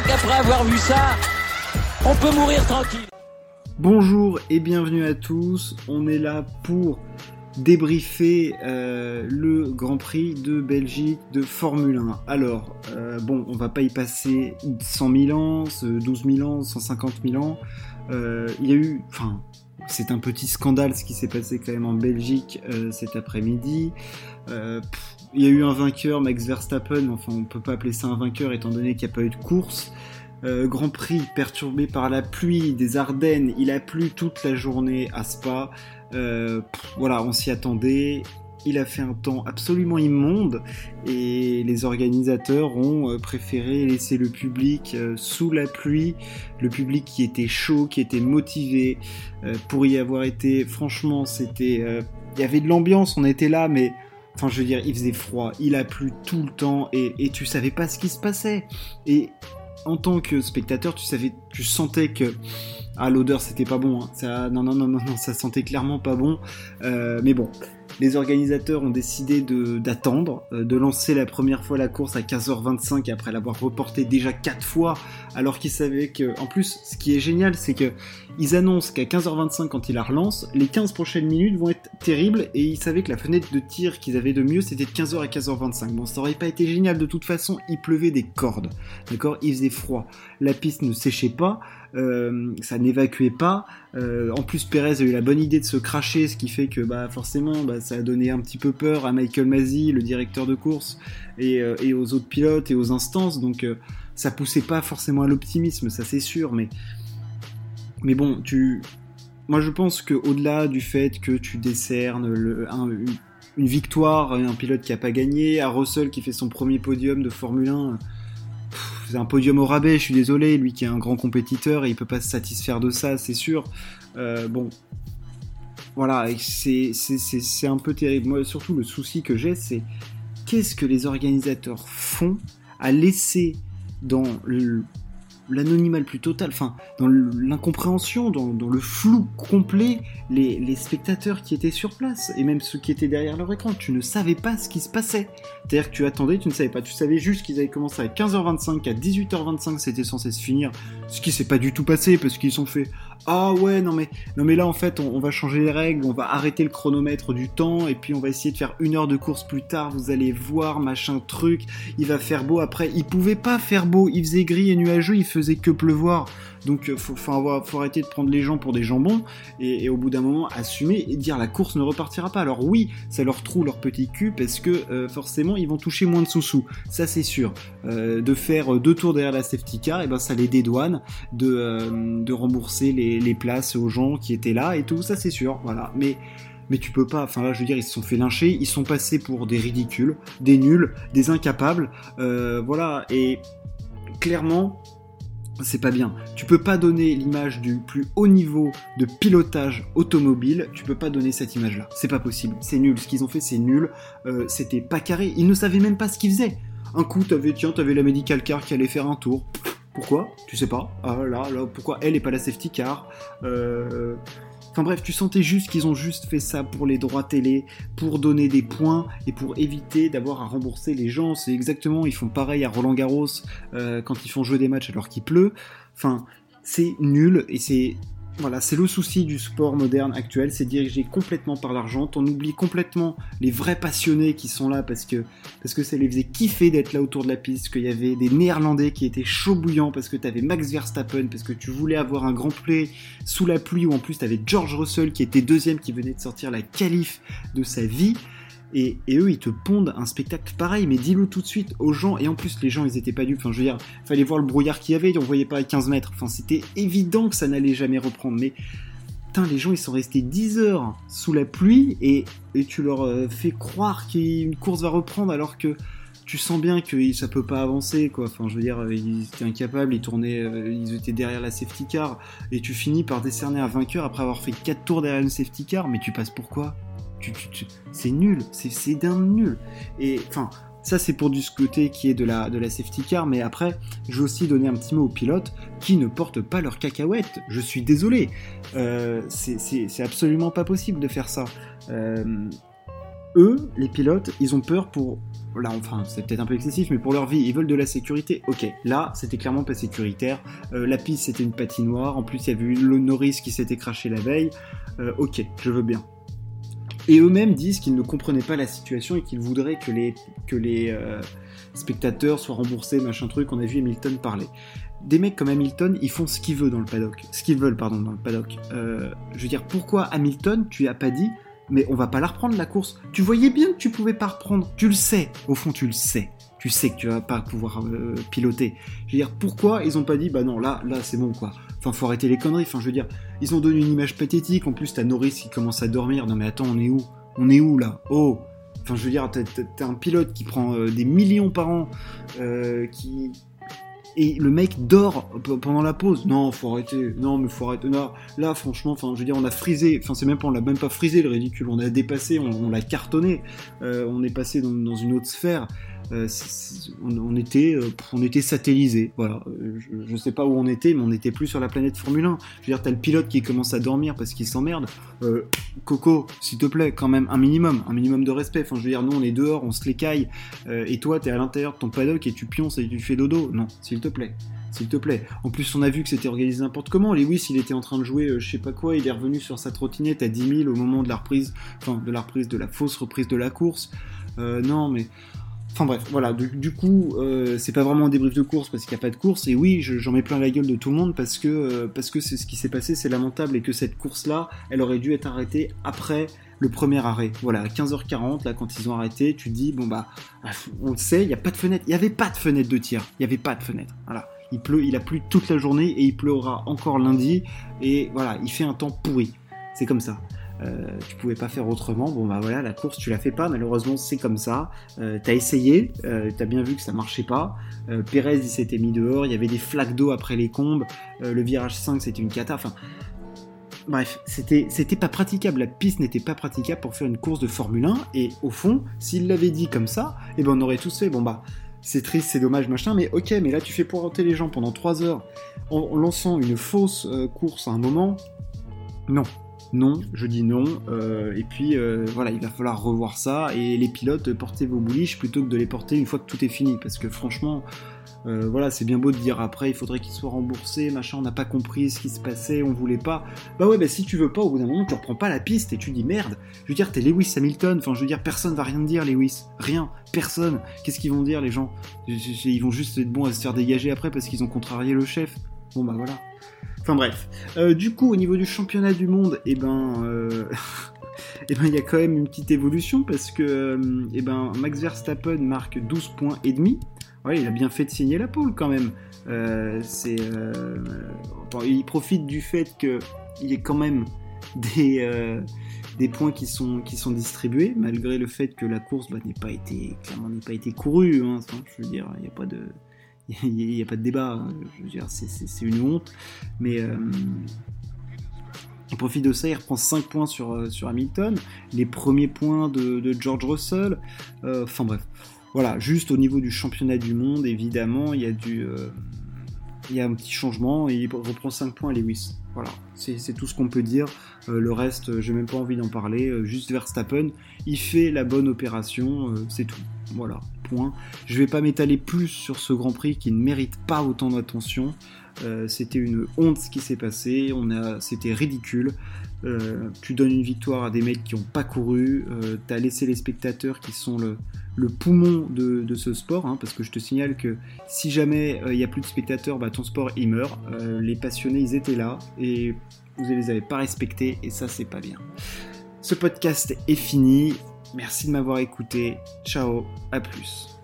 crois qu'après avoir vu ça, on peut mourir tranquille. Bonjour et bienvenue à tous. On est là pour débriefer euh, le Grand Prix de Belgique de Formule 1. Alors, euh, bon, on va pas y passer 100 000 ans, 12 000 ans, 150 000 ans. Euh, il y a eu, enfin, c'est un petit scandale ce qui s'est passé quand même en Belgique cet après-midi. Il y a eu un vainqueur, Max Verstappen, enfin on peut pas appeler ça un vainqueur étant donné qu'il n'y a pas eu de course. Grand Prix perturbé par la pluie des Ardennes, il a plu toute la journée à Spa. Euh, voilà, on s'y attendait. Il a fait un temps absolument immonde et les organisateurs ont euh, préféré laisser le public euh, sous la pluie, le public qui était chaud, qui était motivé pour y avoir été. Franchement, c'était, il y avait de l'ambiance, on était là, mais Enfin, je veux dire, il faisait froid, il a plu tout le temps et, et, tu savais pas ce qui se passait. Et en tant que spectateur, tu savais, tu sentais que ah, l'odeur, c'était pas bon. Hein. Ça, non, non, non, non, ça sentait clairement pas bon. Euh, mais bon, les organisateurs ont décidé d'attendre, de, euh, de, lancer la première fois la course à 15h25 après l'avoir reporté déjà 4 fois, alors qu'ils savaient que, en plus, ce qui est génial, c'est que ils annoncent qu'à 15h25 quand ils la relancent, les 15 prochaines minutes vont être terribles et ils savaient que la fenêtre de tir qu'ils avaient de mieux, c'était de 15h à 15h25. Bon, ça aurait pas été génial de toute façon, il pleuvait des cordes, d'accord? Il faisait froid, la piste ne séchait pas, euh, ça n'évacuait pas. Euh, en plus, Perez a eu la bonne idée de se cracher, ce qui fait que bah, forcément, bah, ça a donné un petit peu peur à Michael Masi, le directeur de course, et, euh, aux autres pilotes et aux instances. Donc, ça poussait pas forcément à l'optimisme, ça c'est sûr. Mais, mais bon, tu, moi je pense que au-delà du fait que tu décernes une, victoire à un pilote qui a pas gagné, à Russell qui fait son premier podium de Formule 1 c'est un podium au rabais, je suis désolé, lui qui est un grand compétiteur, et il peut pas se satisfaire de ça, c'est sûr. Euh, bon, voilà, c'est un peu terrible. Moi, surtout, le souci que j'ai, c'est qu'est-ce que les organisateurs font à laisser dans le, l'anonymat le plus total, enfin, dans l'incompréhension, dans, le flou complet, les, spectateurs qui étaient sur place, et même ceux qui étaient derrière leur écran, tu ne savais pas ce qui se passait. C'est-à-dire que tu attendais, tu ne savais pas, tu savais juste qu'ils avaient commencé à 15h25, qu'à 18h25 c'était censé se finir, ce qui s'est pas du tout passé, parce qu'ils sont fait ah ouais, non mais, non mais là en fait on, va changer les règles, on va arrêter le chronomètre du temps et puis on va essayer de faire une heure de course plus tard, vous allez voir, machin truc, il va faire beau après. Il pouvait pas faire beau, il faisait gris et nuageux, il faisait que pleuvoir. Donc euh, faut, faut, faut arrêter de prendre les gens pour des jambons et, au bout d'un moment assumer et dire la course ne repartira pas. Alors oui, ça leur trouve leur petit cul parce que euh, forcément ils vont toucher moins de sous-sous, ça c'est sûr. Euh, de faire deux tours derrière la safety car, et ben ça les dédouane de, rembourser les, les places aux gens qui étaient là et tout, ça c'est sûr. Voilà, mais mais tu peux pas. Enfin là, je veux dire, ils se sont fait lyncher, ils sont passés pour des ridicules, des nuls, des incapables, voilà. Et clairement, c'est pas bien. Tu peux pas donner l'image du plus haut niveau de pilotage automobile, tu peux pas donner cette image-là. C'est pas possible, c'est nul. Ce qu'ils ont fait, c'est nul. Euh, c'était pas carré. Ils ne savaient même pas ce qu'ils faisaient. Un coup, t'avais, tiens, t'avais la medical car qui allait faire un tour. Pourquoi? Tu sais pas. Ah là, là, pourquoi elle est pas la safety car? Euh, Enfin bref, tu sentais juste qu'ils ont juste fait ça pour les droits télé, pour donner des points et pour éviter d'avoir à rembourser les gens. C'est exactement, ils font pareil à Roland Garros euh, quand ils font jouer des matchs alors qu'il pleut. Enfin, c'est nul et c'est voilà, c'est le souci du sport moderne actuel, c'est dirigé complètement par l'argent. On oublie complètement les vrais passionnés qui sont là parce que, parce que ça les faisait kiffer d'être là autour de la piste, qu'il y avait des Néerlandais qui étaient chaud bouillants parce que tu avais Max Verstappen, parce que tu voulais avoir un grand play sous la pluie, ou en plus tu avais George Russell qui était deuxième, qui venait de sortir la qualif de sa vie. Et, eux, ils te pondent un spectacle pareil, mais dis-le tout de suite aux gens. Et en plus, les gens, ils étaient pas dupes. Enfin, je veux dire, fallait voir le brouillard qu'il y avait, on voyait pas à 15 mètres. Enfin, c'était évident que ça n'allait jamais reprendre. Mais, putain, les gens, ils sont restés 10 heures sous la pluie et, tu leur euh, fais croire qu'une course va reprendre alors que tu sens bien que ça peut pas avancer, quoi. Enfin, je veux dire, ils étaient incapables, ils tournaient, euh, ils étaient derrière la safety car et tu finis par décerner un vainqueur après avoir fait 4 tours derrière une safety car, mais tu passes pourquoi? C'est nul, c'est d'un nul. Et enfin, ça c'est pour du côté qui est de la, de la safety car, mais après, je veux aussi donner un petit mot aux pilotes qui ne portent pas leurs cacahuètes. Je suis désolé, euh, c'est absolument pas possible de faire ça. Euh, eux, les pilotes, ils ont peur pour là, enfin, c'est peut-être un peu excessif, mais pour leur vie, ils veulent de la sécurité. Ok, là, c'était clairement pas sécuritaire. Euh, la piste, c'était une patinoire. En plus, il y avait eu le Norris qui s'était craché la veille. Ok, je veux bien. Et eux-mêmes disent qu'ils ne comprenaient pas la situation et qu'ils voudraient que les, que les euh, spectateurs soient remboursés, machin truc. On a vu Hamilton parler. Des mecs comme Hamilton, ils font ce qu'ils veulent dans le paddock. Ce qu'ils veulent, pardon, dans le paddock. je veux dire, pourquoi Hamilton, tu as pas dit mais on va pas la reprendre la course? Tu voyais bien que tu pouvais pas reprendre. Tu le sais. Au fond, tu le sais. Tu sais que tu vas pas pouvoir euh, piloter. Je veux dire, pourquoi ils ont pas dit, bah non, là, là, c'est bon, quoi. Enfin, faut arrêter les conneries. Enfin, je veux dire, ils ont donné une image pathétique. En plus, t'as Norris qui commence à dormir. Non, mais attends, on est où? On est où, là? Oh Enfin, je veux dire, t'as un pilote qui prend euh, des millions par an, euh, qui, et le mec dort pendant la pause. Non, faut arrêter. Non, mais faut arrêter. Non, là, franchement, enfin, je veux dire, on a frisé. Enfin, c'est même pas, on l'a même pas frisé le ridicule. On a dépassé, on, l'a cartonné. On est passé dans, une autre sphère. Euh, on, était, euh, on était satellisé. Voilà. Je, sais pas où on était, mais on n'était plus sur la planète Formule 1. Je veux dire, t'as le pilote qui commence à dormir parce qu'il s'emmerde. Coco, s'il te plaît, quand même un minimum, un minimum de respect. Enfin, je veux dire, nous, on est dehors, on se l'écaille, et toi, t'es à l'intérieur de ton paddock et tu pionces et tu fais dodo. Non, s'il te plaît s'il te plaît. En plus, on a vu que c'était organisé n'importe comment. Lewis, il était en train de jouer, je sais pas quoi, il est revenu sur sa trottinette à 10 000 au moment de la reprise, enfin, de la reprise, de la fausse reprise de la course. non, mais Enfin bref, voilà, du, coup, euh, c'est pas vraiment un débrief de course parce qu'il n'y a pas de course, et oui, j'en mets plein la gueule de tout le monde parce que euh, parce que c'est ce qui s'est passé, c'est lamentable, et que cette course-là, elle aurait dû être arrêtée après le premier arrêt. Voilà, à 15h40, là, quand ils ont arrêté, tu dis, bon bah, on le sait, il n'y a pas de fenêtre, il n'y avait pas de fenêtre de tir, il n'y avait pas de fenêtre, voilà. Il pleut, il a plu toute la journée, et il pleura encore lundi, et voilà, il fait un temps pourri. C'est comme ça. Euh, tu pouvais pas faire autrement. Bon bah voilà, la course tu la fais pas, malheureusement c'est comme ça. Euh, t'as essayé, euh, t'as bien vu que ça marchait pas. Pérez il s'était mis dehors, il y avait des flaques d'eau après les combes. le virage 5 c'était une cata. Enfin, bref, c'était c'était pas praticable. La piste n'était pas praticable pour faire une course de Formule 1. Et au fond, s'il l'avait dit comme ça, eh ben on aurait tous fait bon bah c'est triste, c'est dommage, machin, mais ok, mais là tu fais pointer les gens pendant 3 heures en lançant une fausse course à un moment. Non, non, je dis non. Euh, et puis euh, voilà, il va falloir revoir ça. Et les pilotes, portez vos bouliches plutôt que de les porter une fois que tout est fini. Parce que franchement, euh, voilà, c'est bien beau de dire après, il faudrait qu'ils soient remboursés, machin, on n'a pas compris ce qui se passait, on voulait pas. Bah ouais, bah si tu veux pas, au bout d'un moment, tu reprends pas la piste et tu dis merde. Je veux dire, t'es Lewis Hamilton, enfin, je veux dire, personne va rien dire, Lewis. Rien, personne. Qu'est-ce qu'ils vont dire, les gens? Ils vont juste être bons à se faire dégager après parce qu'ils ont contrarié le chef. Bon bah voilà. Enfin bref. Euh, du coup, au niveau du championnat du monde, eh ben, euh, eh ben, il y a quand même une petite évolution parce que, euh, eh ben, Max Verstappen marque 12 points et demi. Il a bien fait de signer la pole quand même. il profite du fait qu'il y ait quand même des points qui sont, distribués, malgré le fait que la course bah, n'ait pas été courue. il n'y a pas de débat. Hein. C'est une honte. Mais euh, il profite de ça, il reprend 5 points sur, euh, sur Hamilton, les premiers points de, George Russell. Euh, enfin bref. Voilà, juste au niveau du championnat du monde, évidemment, il y a du. il y a un petit changement il reprend 5 points à Lewis. Voilà, c'est tout ce qu'on peut dire. le reste, j'ai même pas envie d'en parler. juste Verstappen, il fait la bonne opération, c'est tout. Voilà. Je vais pas m'étaler plus sur ce Grand Prix qui ne mérite pas autant d'attention. Euh, c'était une honte ce qui s'est passé, on a, c'était ridicule. Euh, tu donnes une victoire à des mecs qui n'ont pas couru, euh, tu as laissé les spectateurs qui sont le, poumon de, ce sport, hein, parce que je te signale que si jamais il n'y a plus de spectateurs, bah, ton sport il meurt. les passionnés ils étaient là et vous ne les avez pas respectés et ça c'est pas bien. Ce podcast est fini. Merci de m'avoir écouté. Ciao, à plus.